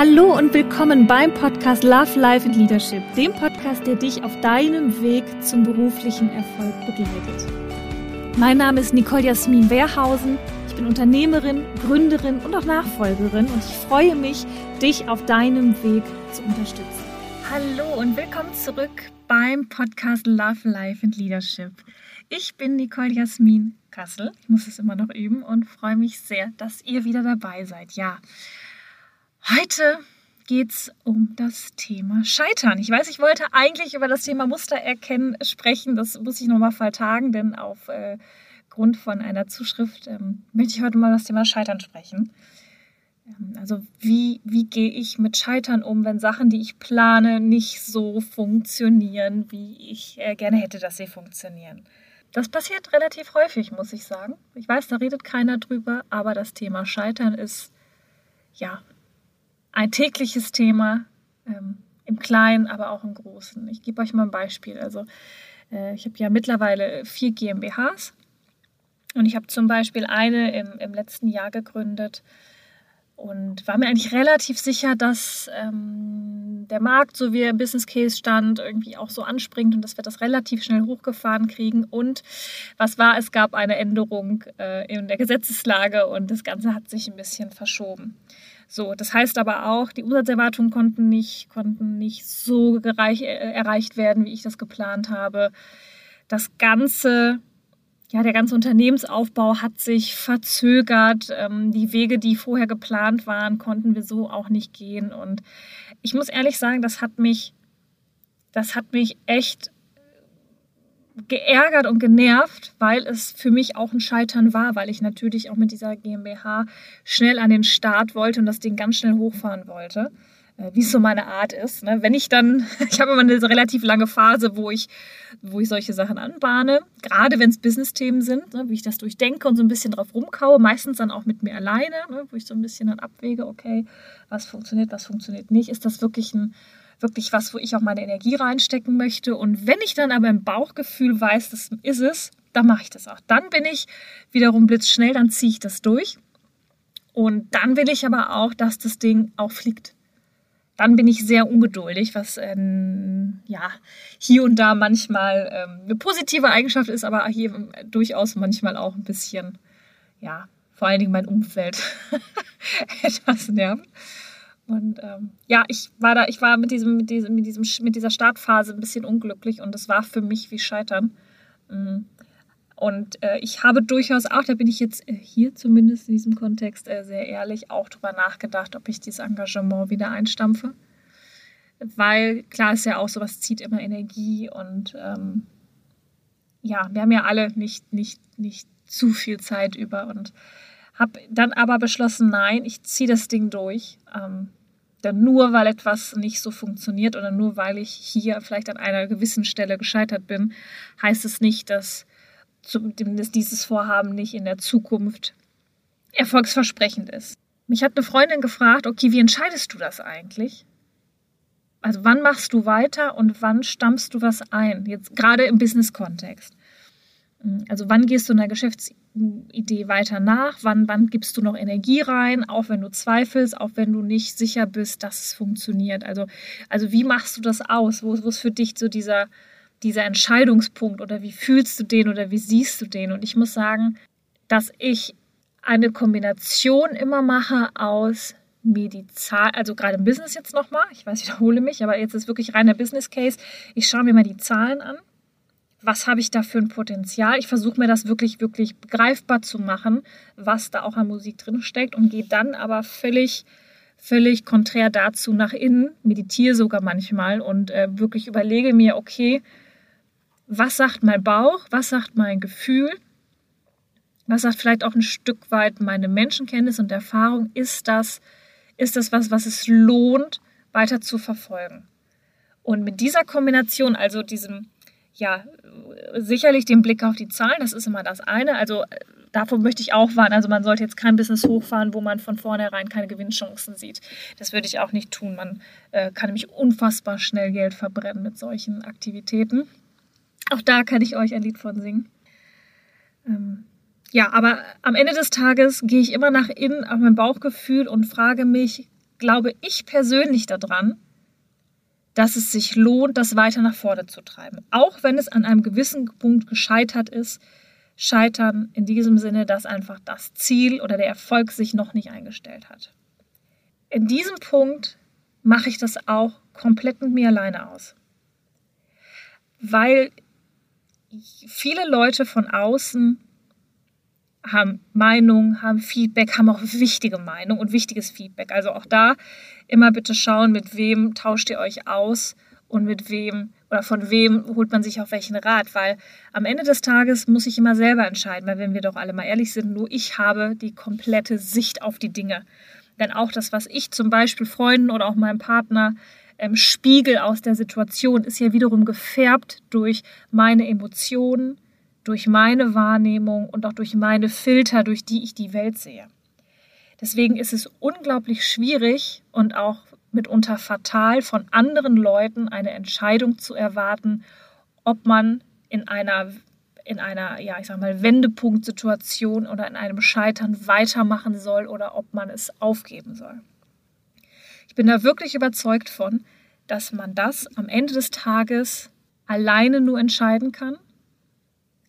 Hallo und willkommen beim Podcast Love, Life and Leadership, dem Podcast, der dich auf deinem Weg zum beruflichen Erfolg begleitet. Mein Name ist Nicole Jasmin Wehrhausen. Ich bin Unternehmerin, Gründerin und auch Nachfolgerin und ich freue mich, dich auf deinem Weg zu unterstützen. Hallo und willkommen zurück beim Podcast Love, Life and Leadership. Ich bin Nicole Jasmin Kassel. Ich muss es immer noch üben und freue mich sehr, dass ihr wieder dabei seid. Ja, Heute geht es um das Thema Scheitern. Ich weiß, ich wollte eigentlich über das Thema Mustererkennen sprechen. Das muss ich nochmal vertagen, denn aufgrund äh, von einer Zuschrift ähm, möchte ich heute mal das Thema Scheitern sprechen. Ähm, also wie, wie gehe ich mit Scheitern um, wenn Sachen, die ich plane, nicht so funktionieren, wie ich äh, gerne hätte, dass sie funktionieren. Das passiert relativ häufig, muss ich sagen. Ich weiß, da redet keiner drüber, aber das Thema Scheitern ist ja ein tägliches Thema, ähm, im Kleinen, aber auch im Großen. Ich gebe euch mal ein Beispiel. Also äh, ich habe ja mittlerweile vier GmbHs und ich habe zum Beispiel eine im, im letzten Jahr gegründet und war mir eigentlich relativ sicher, dass ähm, der Markt, so wie er im Business Case stand, irgendwie auch so anspringt und dass wir das relativ schnell hochgefahren kriegen. Und was war, es gab eine Änderung äh, in der Gesetzeslage und das Ganze hat sich ein bisschen verschoben. So, das heißt aber auch, die Umsatzerwartungen konnten nicht, konnten nicht so gereich, äh, erreicht werden, wie ich das geplant habe. Das ganze, ja, der ganze Unternehmensaufbau hat sich verzögert. Ähm, die Wege, die vorher geplant waren, konnten wir so auch nicht gehen. Und ich muss ehrlich sagen, das hat mich, das hat mich echt geärgert und genervt, weil es für mich auch ein Scheitern war, weil ich natürlich auch mit dieser GmbH schnell an den Start wollte und das Ding ganz schnell hochfahren wollte, äh, wie es so meine Art ist. Ne? Wenn ich dann, ich habe immer eine relativ lange Phase, wo ich, wo ich solche Sachen anbahne, gerade wenn es Business-Themen sind, ne? wie ich das durchdenke und so ein bisschen drauf rumkaue, meistens dann auch mit mir alleine, ne? wo ich so ein bisschen dann abwäge, okay, was funktioniert, was funktioniert nicht, ist das wirklich ein wirklich was, wo ich auch meine Energie reinstecken möchte. Und wenn ich dann aber im Bauchgefühl weiß, das ist es, dann mache ich das auch. Dann bin ich wiederum blitzschnell, dann ziehe ich das durch. Und dann will ich aber auch, dass das Ding auch fliegt. Dann bin ich sehr ungeduldig, was ähm, ja hier und da manchmal ähm, eine positive Eigenschaft ist, aber hier durchaus manchmal auch ein bisschen, ja, vor allen Dingen mein Umfeld etwas nervt. Und ähm, ja, ich war da, ich war mit diesem, mit diesem, mit diesem, mit dieser Startphase ein bisschen unglücklich und es war für mich wie Scheitern. Mm. Und äh, ich habe durchaus auch, da bin ich jetzt äh, hier zumindest in diesem Kontext äh, sehr ehrlich, auch drüber nachgedacht, ob ich dieses Engagement wieder einstampfe. Weil klar ist ja auch, sowas zieht immer Energie und ähm, ja, wir haben ja alle nicht, nicht, nicht zu viel Zeit über und habe dann aber beschlossen, nein, ich ziehe das Ding durch. Ähm, denn nur weil etwas nicht so funktioniert oder nur weil ich hier vielleicht an einer gewissen Stelle gescheitert bin, heißt es nicht, dass zumindest dieses Vorhaben nicht in der Zukunft erfolgsversprechend ist. Mich hat eine Freundin gefragt, okay, wie entscheidest du das eigentlich? Also wann machst du weiter und wann stammst du was ein? Jetzt gerade im Business-Kontext. Also wann gehst du einer Geschäftsidee weiter nach? Wann, wann gibst du noch Energie rein, auch wenn du zweifelst, auch wenn du nicht sicher bist, dass es funktioniert? Also, also wie machst du das aus? Wo, wo ist für dich so dieser, dieser Entscheidungspunkt oder wie fühlst du den oder wie siehst du den? Und ich muss sagen, dass ich eine Kombination immer mache aus Medizal, also gerade im Business jetzt nochmal, ich weiß, ich wiederhole mich, aber jetzt ist wirklich reiner Business Case. Ich schaue mir mal die Zahlen an was habe ich da für ein Potenzial. Ich versuche mir das wirklich, wirklich begreifbar zu machen, was da auch an Musik drin steckt und gehe dann aber völlig, völlig konträr dazu nach innen, meditiere sogar manchmal und äh, wirklich überlege mir, okay, was sagt mein Bauch, was sagt mein Gefühl, was sagt vielleicht auch ein Stück weit meine Menschenkenntnis und Erfahrung, ist das, ist das was, was es lohnt, weiter zu verfolgen. Und mit dieser Kombination, also diesem ja, sicherlich den Blick auf die Zahlen, das ist immer das eine. Also davon möchte ich auch warnen. Also man sollte jetzt kein Business hochfahren, wo man von vornherein keine Gewinnchancen sieht. Das würde ich auch nicht tun. Man äh, kann nämlich unfassbar schnell Geld verbrennen mit solchen Aktivitäten. Auch da kann ich euch ein Lied von singen. Ähm, ja, aber am Ende des Tages gehe ich immer nach innen auf mein Bauchgefühl und frage mich, glaube ich persönlich daran, dass es sich lohnt, das weiter nach vorne zu treiben. Auch wenn es an einem gewissen Punkt gescheitert ist. Scheitern in diesem Sinne, dass einfach das Ziel oder der Erfolg sich noch nicht eingestellt hat. In diesem Punkt mache ich das auch komplett mit mir alleine aus. Weil viele Leute von außen haben Meinung, haben Feedback, haben auch wichtige Meinung und wichtiges Feedback. Also auch da immer bitte schauen, mit wem tauscht ihr euch aus und mit wem oder von wem holt man sich auf welchen Rat, weil am Ende des Tages muss ich immer selber entscheiden, weil wenn wir doch alle mal ehrlich sind, nur ich habe die komplette Sicht auf die Dinge. Denn auch das, was ich zum Beispiel Freunden oder auch meinem Partner ähm, spiegel aus der Situation, ist ja wiederum gefärbt durch meine Emotionen, durch meine Wahrnehmung und auch durch meine Filter, durch die ich die Welt sehe. Deswegen ist es unglaublich schwierig und auch mitunter fatal, von anderen Leuten eine Entscheidung zu erwarten, ob man in einer, in einer, ja, ich sag mal, Wendepunktsituation oder in einem Scheitern weitermachen soll oder ob man es aufgeben soll. Ich bin da wirklich überzeugt von, dass man das am Ende des Tages alleine nur entscheiden kann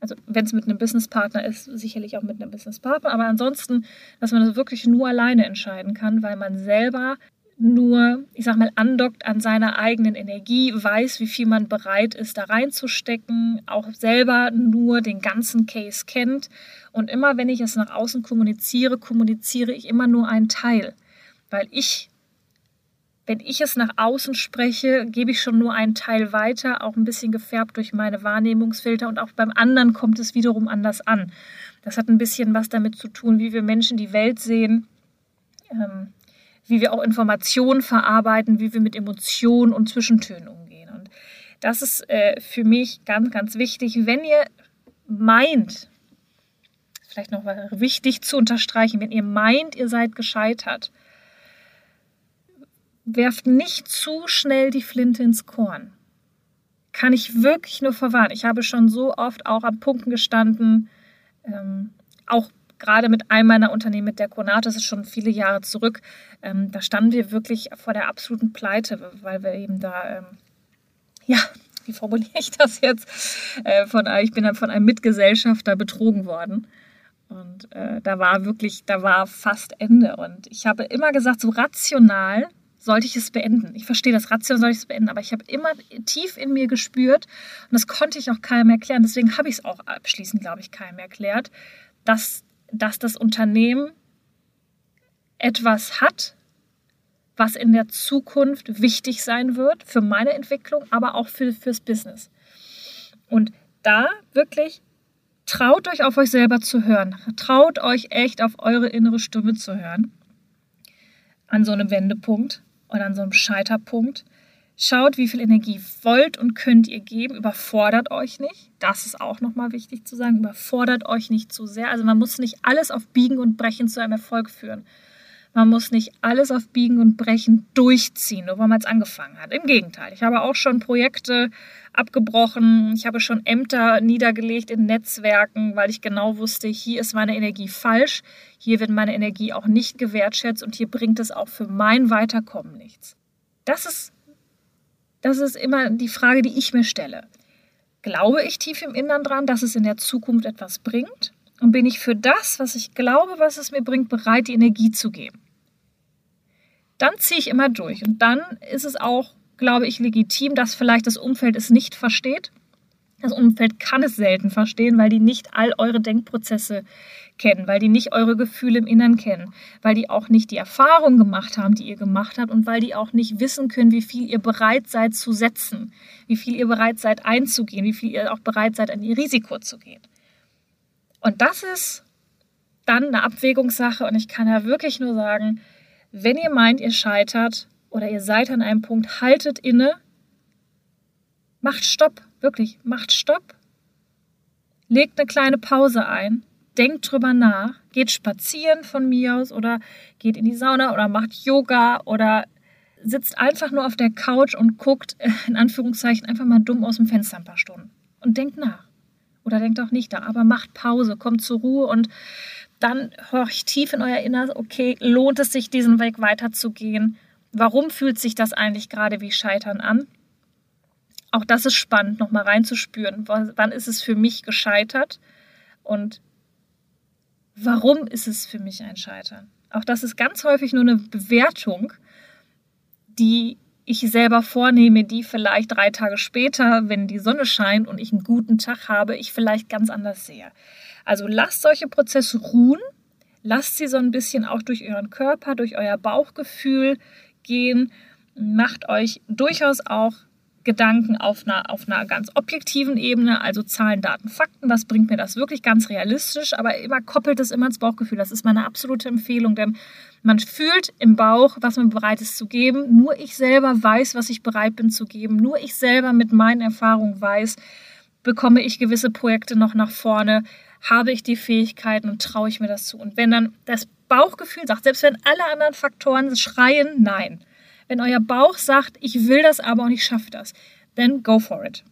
also wenn es mit einem Businesspartner ist, sicherlich auch mit einem Businesspartner, aber ansonsten, dass man das wirklich nur alleine entscheiden kann, weil man selber nur, ich sag mal, andockt an seiner eigenen Energie, weiß, wie viel man bereit ist, da reinzustecken, auch selber nur den ganzen Case kennt. Und immer, wenn ich es nach außen kommuniziere, kommuniziere ich immer nur einen Teil, weil ich wenn ich es nach außen spreche, gebe ich schon nur einen Teil weiter, auch ein bisschen gefärbt durch meine Wahrnehmungsfilter und auch beim anderen kommt es wiederum anders an. Das hat ein bisschen was damit zu tun, wie wir Menschen die Welt sehen, ähm, wie wir auch Informationen verarbeiten, wie wir mit Emotionen und Zwischentönen umgehen. Und das ist äh, für mich ganz, ganz wichtig. Wenn ihr meint, vielleicht noch wichtig zu unterstreichen, wenn ihr meint, ihr seid gescheitert, werft nicht zu schnell die Flinte ins Korn. Kann ich wirklich nur verwarnen. Ich habe schon so oft auch an Punkten gestanden, ähm, auch gerade mit einem meiner Unternehmen, mit der Konate, das ist schon viele Jahre zurück, ähm, da standen wir wirklich vor der absoluten Pleite, weil wir eben da, ähm, ja, wie formuliere ich das jetzt? Äh, von, ich bin dann von einem Mitgesellschafter betrogen worden. Und äh, da war wirklich, da war fast Ende. Und ich habe immer gesagt, so rational sollte ich es beenden. Ich verstehe das Ration, soll ich es beenden, aber ich habe immer tief in mir gespürt und das konnte ich auch keinem erklären. Deswegen habe ich es auch abschließend, glaube ich, keinem erklärt, dass, dass das Unternehmen etwas hat, was in der Zukunft wichtig sein wird für meine Entwicklung, aber auch für, fürs Business. Und da wirklich traut euch auf euch selber zu hören. Traut euch echt auf eure innere Stimme zu hören an so einem Wendepunkt oder an so einem Scheiterpunkt. Schaut, wie viel Energie wollt und könnt ihr geben. Überfordert euch nicht. Das ist auch nochmal wichtig zu sagen. Überfordert euch nicht zu sehr. Also man muss nicht alles auf Biegen und Brechen zu einem Erfolg führen. Man muss nicht alles auf Biegen und Brechen durchziehen, nur weil man es angefangen hat. Im Gegenteil. Ich habe auch schon Projekte abgebrochen. Ich habe schon Ämter niedergelegt in Netzwerken, weil ich genau wusste, hier ist meine Energie falsch. Hier wird meine Energie auch nicht gewertschätzt und hier bringt es auch für mein Weiterkommen nichts. Das ist, das ist immer die Frage, die ich mir stelle. Glaube ich tief im Innern dran, dass es in der Zukunft etwas bringt? Und bin ich für das, was ich glaube, was es mir bringt, bereit, die Energie zu geben? Dann ziehe ich immer durch. Und dann ist es auch, glaube ich, legitim, dass vielleicht das Umfeld es nicht versteht. Das Umfeld kann es selten verstehen, weil die nicht all eure Denkprozesse kennen, weil die nicht eure Gefühle im Innern kennen, weil die auch nicht die Erfahrung gemacht haben, die ihr gemacht habt und weil die auch nicht wissen können, wie viel ihr bereit seid zu setzen, wie viel ihr bereit seid einzugehen, wie viel ihr auch bereit seid, an ihr Risiko zu gehen. Und das ist dann eine Abwägungssache und ich kann ja wirklich nur sagen, wenn ihr meint, ihr scheitert oder ihr seid an einem Punkt, haltet inne, macht Stopp, wirklich, macht Stopp, legt eine kleine Pause ein, denkt drüber nach, geht spazieren von mir aus oder geht in die Sauna oder macht Yoga oder sitzt einfach nur auf der Couch und guckt, in Anführungszeichen, einfach mal dumm aus dem Fenster ein paar Stunden und denkt nach. Oder denkt auch nicht da, aber macht Pause, kommt zur Ruhe und dann horcht tief in euer Inneres, okay, lohnt es sich, diesen Weg weiterzugehen? Warum fühlt sich das eigentlich gerade wie Scheitern an? Auch das ist spannend, nochmal reinzuspüren. Wann ist es für mich gescheitert? Und warum ist es für mich ein Scheitern? Auch das ist ganz häufig nur eine Bewertung, die ich selber vornehme, die vielleicht drei Tage später, wenn die Sonne scheint und ich einen guten Tag habe, ich vielleicht ganz anders sehe. Also lasst solche Prozesse ruhen, lasst sie so ein bisschen auch durch euren Körper, durch euer Bauchgefühl gehen, macht euch durchaus auch Gedanken auf einer, auf einer ganz objektiven Ebene, also Zahlen, Daten, Fakten. Was bringt mir das wirklich ganz realistisch? Aber immer koppelt es immer ins Bauchgefühl. Das ist meine absolute Empfehlung, denn man fühlt im Bauch, was man bereit ist zu geben. Nur ich selber weiß, was ich bereit bin zu geben. Nur ich selber mit meinen Erfahrungen weiß, bekomme ich gewisse Projekte noch nach vorne, habe ich die Fähigkeiten und traue ich mir das zu. Und wenn dann das Bauchgefühl sagt, selbst wenn alle anderen Faktoren schreien, nein, wenn euer Bauch sagt, ich will das aber und ich schaffe das, then go for it.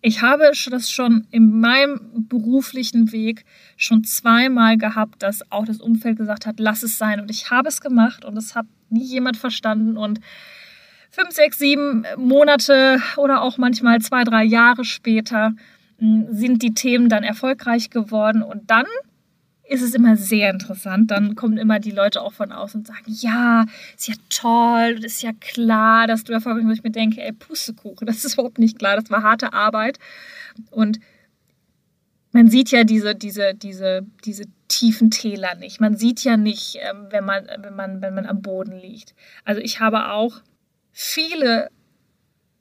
Ich habe das schon in meinem beruflichen Weg schon zweimal gehabt, dass auch das Umfeld gesagt hat, lass es sein. Und ich habe es gemacht und es hat nie jemand verstanden. Und fünf, sechs, sieben Monate oder auch manchmal zwei, drei Jahre später hm, sind die Themen dann erfolgreich geworden. Und dann ist es immer sehr interessant. Dann kommen immer die Leute auch von außen und sagen, ja, ist ja toll, ist ja klar, dass du erfolgreich bist. Ich mir denke, ey, Pustekuchen, das ist überhaupt nicht klar, das war harte Arbeit. Und man sieht ja diese, diese, diese, diese tiefen Täler nicht. Man sieht ja nicht, ähm, wenn man, wenn man, wenn man am Boden liegt. Also ich habe auch viele,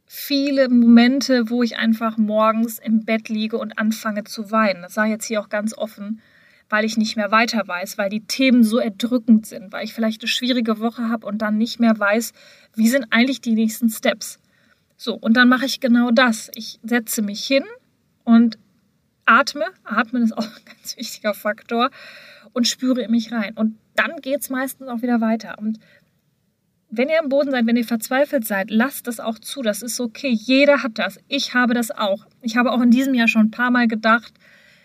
viele Momente, wo ich einfach morgens im Bett liege und anfange zu weinen. Das sage ich jetzt hier auch ganz offen weil ich nicht mehr weiter weiß, weil die Themen so erdrückend sind, weil ich vielleicht eine schwierige Woche habe und dann nicht mehr weiß, wie sind eigentlich die nächsten Steps. So, und dann mache ich genau das. Ich setze mich hin und atme. Atmen ist auch ein ganz wichtiger Faktor und spüre in mich rein. Und dann geht es meistens auch wieder weiter. Und wenn ihr am Boden seid, wenn ihr verzweifelt seid, lasst das auch zu. Das ist okay. Jeder hat das. Ich habe das auch. Ich habe auch in diesem Jahr schon ein paar Mal gedacht,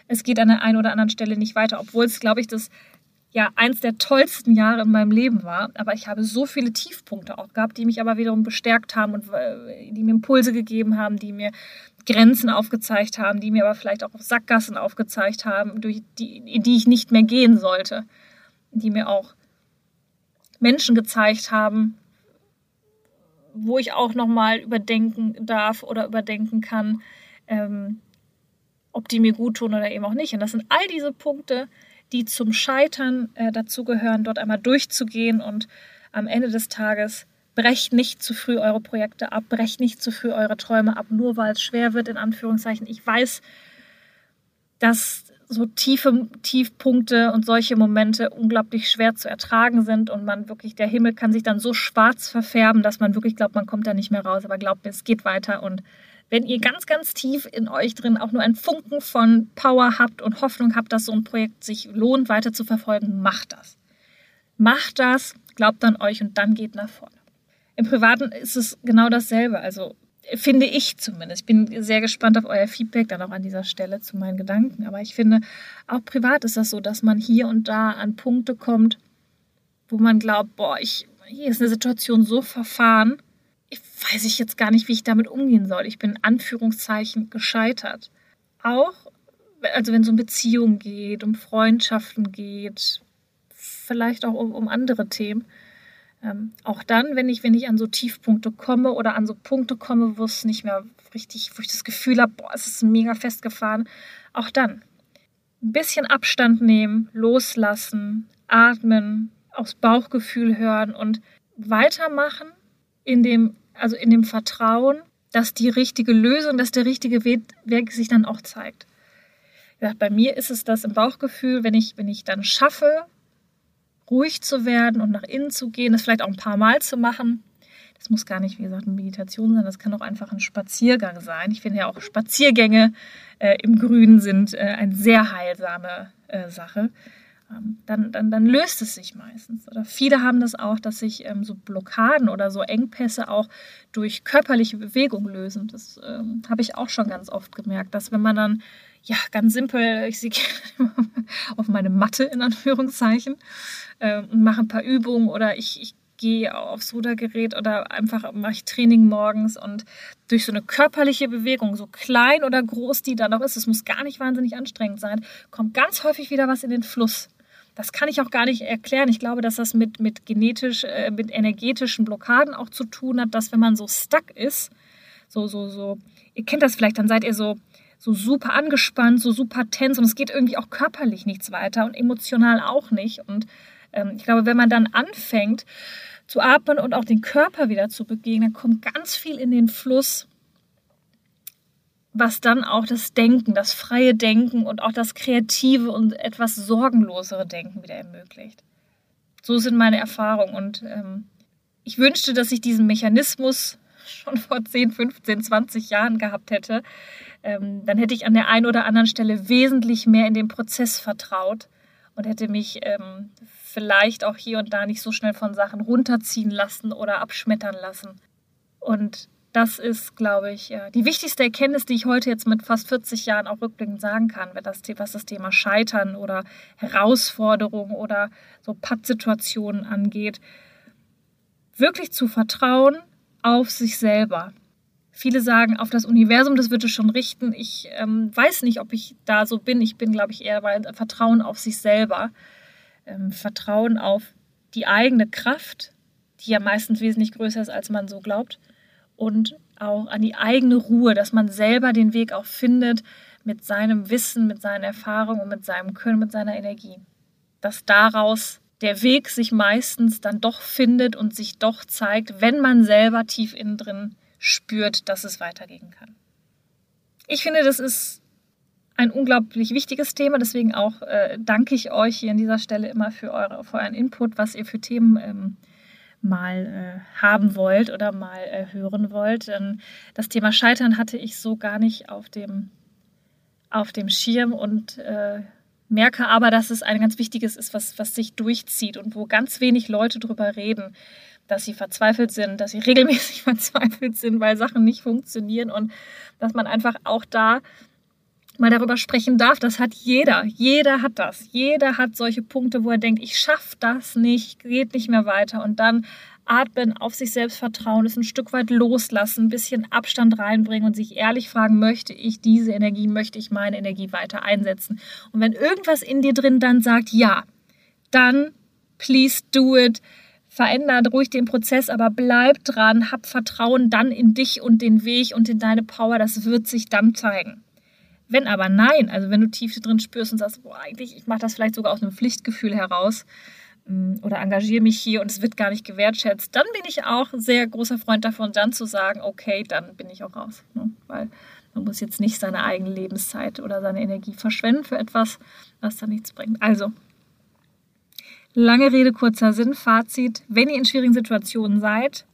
es geht an der einen oder anderen Stelle nicht weiter, obwohl es, glaube ich, das ja eins der tollsten Jahre in meinem Leben war. Aber ich habe so viele Tiefpunkte auch gehabt, die mich aber wiederum bestärkt haben und äh, die mir Impulse gegeben haben, die mir Grenzen aufgezeigt haben, die mir aber vielleicht auch Sackgassen aufgezeigt haben, durch die, in die ich nicht mehr gehen sollte, die mir auch Menschen gezeigt haben, wo ich auch nochmal überdenken darf oder überdenken kann, ähm, ob die mir gut tun oder eben auch nicht. Und das sind all diese Punkte, die zum Scheitern äh, dazugehören, dort einmal durchzugehen und am Ende des Tages brecht nicht zu früh eure Projekte ab, brecht nicht zu früh eure Träume ab, nur weil es schwer wird, in Anführungszeichen. Ich weiß, dass so tiefe Tiefpunkte und solche Momente unglaublich schwer zu ertragen sind und man wirklich, der Himmel kann sich dann so schwarz verfärben, dass man wirklich glaubt, man kommt da nicht mehr raus. Aber glaubt mir, es geht weiter und wenn ihr ganz, ganz tief in euch drin auch nur einen Funken von Power habt und Hoffnung habt, dass so ein Projekt sich lohnt, weiter zu verfolgen, macht das. Macht das, glaubt an euch und dann geht nach vorne. Im Privaten ist es genau dasselbe. Also finde ich zumindest. Ich bin sehr gespannt auf euer Feedback dann auch an dieser Stelle zu meinen Gedanken. Aber ich finde, auch privat ist das so, dass man hier und da an Punkte kommt, wo man glaubt, boah, ich, hier ist eine Situation so verfahren, weiß ich jetzt gar nicht, wie ich damit umgehen soll. Ich bin in Anführungszeichen gescheitert. Auch, also wenn es um Beziehungen geht, um Freundschaften geht, vielleicht auch um, um andere Themen. Ähm, auch dann, wenn ich, wenn ich an so Tiefpunkte komme oder an so Punkte komme, wo es nicht mehr richtig, wo ich das Gefühl habe, boah, es ist mega festgefahren, auch dann ein bisschen Abstand nehmen, loslassen, atmen, aufs Bauchgefühl hören und weitermachen in dem, also in dem Vertrauen, dass die richtige Lösung, dass der richtige Weg sich dann auch zeigt. Ja, bei mir ist es das im Bauchgefühl, wenn ich, wenn ich dann schaffe, ruhig zu werden und nach innen zu gehen, das vielleicht auch ein paar Mal zu machen. Das muss gar nicht, wie gesagt, eine Meditation sein, das kann auch einfach ein Spaziergang sein. Ich finde ja auch Spaziergänge äh, im Grünen sind äh, eine sehr heilsame äh, Sache. Ähm, dann, dann, dann löst es sich meistens. Oder viele haben das auch, dass sich ähm, so Blockaden oder so Engpässe auch durch körperliche Bewegung lösen. Das ähm, habe ich auch schon ganz oft gemerkt, dass wenn man dann, ja, ganz simpel, ich sehe auf meine Matte in Anführungszeichen äh, und mache ein paar Übungen oder ich, ich gehe aufs Rudergerät oder einfach mache ich Training morgens und durch so eine körperliche Bewegung, so klein oder groß die dann auch ist, es muss gar nicht wahnsinnig anstrengend sein, kommt ganz häufig wieder was in den Fluss. Das kann ich auch gar nicht erklären. Ich glaube, dass das mit, mit genetisch, äh, mit energetischen Blockaden auch zu tun hat, dass wenn man so stuck ist, so, so, so, ihr kennt das vielleicht, dann seid ihr so, so super angespannt, so super tens und es geht irgendwie auch körperlich nichts weiter und emotional auch nicht. Und ähm, ich glaube, wenn man dann anfängt zu atmen und auch den Körper wieder zu bewegen, dann kommt ganz viel in den Fluss, was dann auch das Denken, das freie Denken und auch das kreative und etwas sorgenlosere Denken wieder ermöglicht. So sind meine Erfahrungen und ähm, ich wünschte, dass ich diesen Mechanismus schon vor 10, 15, 20 Jahren gehabt hätte. Ähm, dann hätte ich an der einen oder anderen Stelle wesentlich mehr in den Prozess vertraut und hätte mich ähm, vielleicht auch hier und da nicht so schnell von Sachen runterziehen lassen oder abschmettern lassen. Und das ist, glaube ich, die wichtigste Erkenntnis, die ich heute jetzt mit fast 40 Jahren auch rückblickend sagen kann, was das Thema Scheitern oder Herausforderungen oder so Pattsituationen angeht. Wirklich zu vertrauen auf sich selber. Viele sagen, auf das Universum, das wird es schon richten. Ich ähm, weiß nicht, ob ich da so bin. Ich bin, glaube ich, eher bei Vertrauen auf sich selber ähm, Vertrauen auf die eigene Kraft, die ja meistens wesentlich größer ist, als man so glaubt, und auch an die eigene Ruhe, dass man selber den Weg auch findet mit seinem Wissen, mit seinen Erfahrungen und mit seinem Können, mit seiner Energie. Dass daraus der Weg sich meistens dann doch findet und sich doch zeigt, wenn man selber tief innen drin spürt, dass es weitergehen kann. Ich finde, das ist ein unglaublich wichtiges Thema. Deswegen auch äh, danke ich euch hier an dieser Stelle immer für, eure, für euren Input, was ihr für Themen ähm, mal äh, haben wollt oder mal äh, hören wollt. Ähm, das Thema Scheitern hatte ich so gar nicht auf dem, auf dem Schirm und äh, merke aber, dass es ein ganz wichtiges ist, was, was sich durchzieht und wo ganz wenig Leute drüber reden, dass sie verzweifelt sind, dass sie regelmäßig verzweifelt sind, weil Sachen nicht funktionieren und dass man einfach auch da mal darüber sprechen darf. Das hat jeder. Jeder hat das. Jeder hat solche Punkte, wo er denkt, ich schaffe das nicht, geht nicht mehr weiter. Und dann atmen, auf sich selbst vertrauen, es ein Stück weit loslassen, ein bisschen Abstand reinbringen und sich ehrlich fragen, möchte ich diese Energie, möchte ich meine Energie weiter einsetzen? Und wenn irgendwas in dir drin dann sagt, ja, dann please do it. Verändert ruhig den Prozess, aber bleib dran, hab Vertrauen dann in dich und den Weg und in deine Power. Das wird sich dann zeigen. Wenn aber nein, also wenn du tief drin spürst und sagst, boah, eigentlich, ich mache das vielleicht sogar aus einem Pflichtgefühl heraus mm, oder engagiere mich hier und es wird gar nicht gewertschätzt, dann bin ich auch sehr großer Freund davon, dann zu sagen, okay, dann bin ich auch raus. Ne? Weil man muss jetzt nicht seine eigene Lebenszeit oder seine Energie verschwenden für etwas, was dann nichts bringt. Also, lange Rede, kurzer Sinn, Fazit, wenn ihr in schwierigen Situationen seid,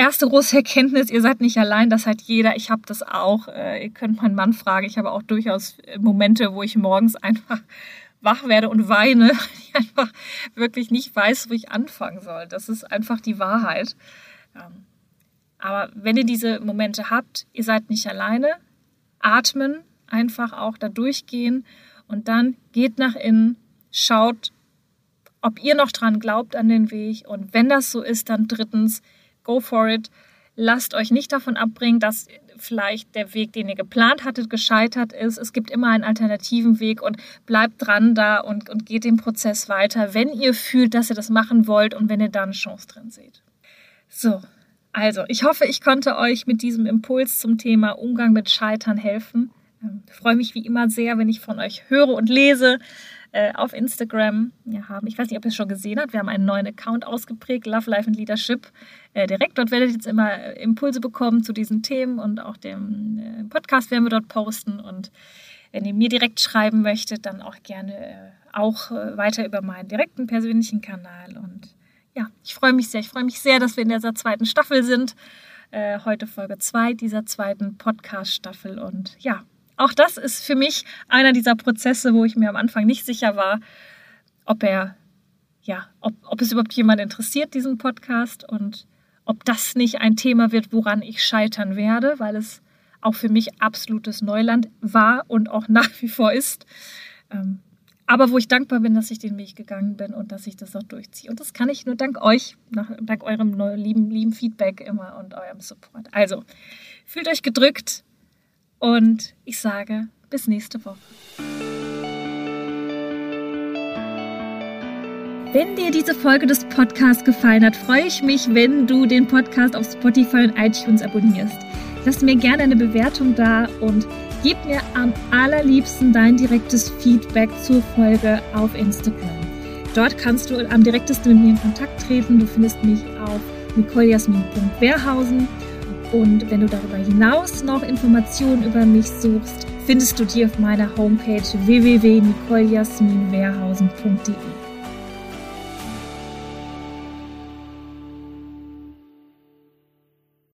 erste große Erkenntnis, ihr seid nicht allein, das hat jeder. Ich habe das auch. Äh, ihr könnt meinen Mann fragen. Ich habe auch durchaus Momente, wo ich morgens einfach wach werde und weine, ich einfach wirklich nicht weiß, wo ich anfangen soll. Das ist einfach die Wahrheit. Ähm, aber wenn ihr diese Momente habt, ihr seid nicht alleine. Atmen, einfach auch da durchgehen und dann geht nach innen, schaut, ob ihr noch dran glaubt an den Weg und wenn das so ist, dann drittens, go for it. Lasst euch nicht davon abbringen, dass vielleicht der Weg, den ihr geplant hattet, gescheitert ist. Es gibt immer einen alternativen Weg und bleibt dran da und, und geht den Prozess weiter, wenn ihr fühlt, dass ihr das machen wollt und wenn ihr da eine Chance drin seht. So, also ich hoffe, ich konnte euch mit diesem Impuls zum Thema Umgang mit Scheitern helfen. Ähm, ich freue mich wie immer sehr, wenn ich von euch höre und lese äh, auf Instagram. Wir haben, ich weiß nicht, ob ihr es schon gesehen habt, wir haben einen neuen Account ausgeprägt, Love, Life and Leadership. Äh, direkt dort werdet ihr jetzt immer äh, Impulse bekommen zu diesen Themen und auch dem äh, Podcast werden wir dort posten. Und wenn ihr mir direkt schreiben möchtet, dann auch gerne äh, auch äh, weiter über meinen direkten persönlichen Kanal. Und ja, ich freue mich sehr. Ich freue mich sehr, dass wir in dieser zweiten Staffel sind. heute Folge 2 dieser zweiten Podcast-Staffel. Und ja, auch das ist für mich einer dieser Prozesse, wo ich mir am Anfang nicht sicher war, ob er, ja, ob, ob es überhaupt jemand interessiert, diesen Podcast und ob das nicht ein Thema wird, woran ich scheitern werde, weil es auch für mich absolutes Neuland war und auch nach wie vor ist. Ähm, aber wo ich dankbar bin, dass ich den Weg gegangen bin und dass ich das auch durchziehe. Und das kann ich nur dank euch, dank eurem lieben, lieben Feedback immer und eurem Support. Also, fühlt euch gedrückt und ich sage bis nächste Woche. Wenn dir diese Folge des Podcasts gefallen hat, freue ich mich, wenn du den Podcast auf Spotify und iTunes abonnierst. Lass mir gerne eine Bewertung da und gib mir am allerliebsten dein direktes Feedback zur Folge auf Instagram. Dort kannst du am direktesten mit mir in Kontakt treten. Du findest mich auf nicolejasmin.wehrhausen. Und wenn du darüber hinaus noch Informationen über mich suchst, findest du die auf meiner Homepage www.nicolejasminwehrhausen.de.